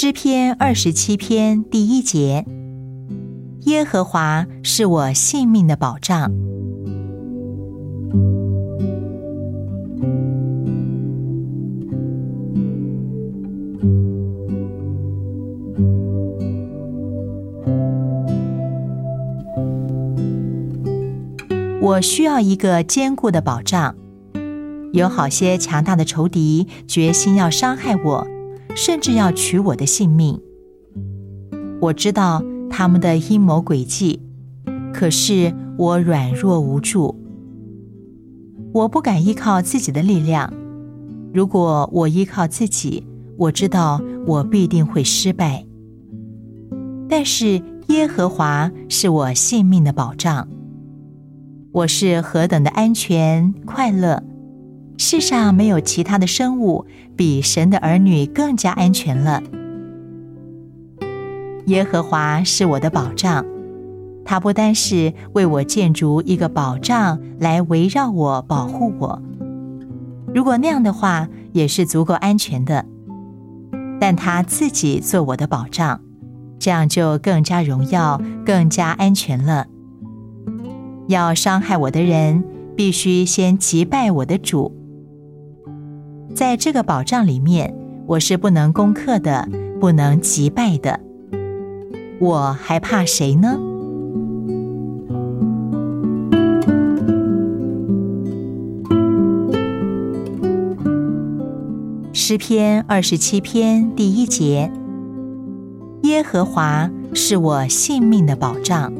诗篇二十七篇第一节：耶和华是我性命的保障。我需要一个坚固的保障。有好些强大的仇敌决心要伤害我，甚至要取我的性命。我知道他们的阴谋诡计，可是我软弱无助，我不敢依靠自己的力量。如果我依靠自己，我知道我必定会失败。但是耶和华是我性命的保障。我是何等的安全快乐！世上没有其他的生物比神的儿女更加安全了。耶和华是我的保障，他不单是为我建筑一个保障来围绕我、保护我，如果那样的话也是足够安全的。但他自己做我的保障，这样就更加荣耀、更加安全了。要伤害我的人，必须先击败我的主。在这个保障里面，我是不能攻克的，不能击败的。我还怕谁呢？诗篇二十七篇第一节：耶和华是我性命的保障。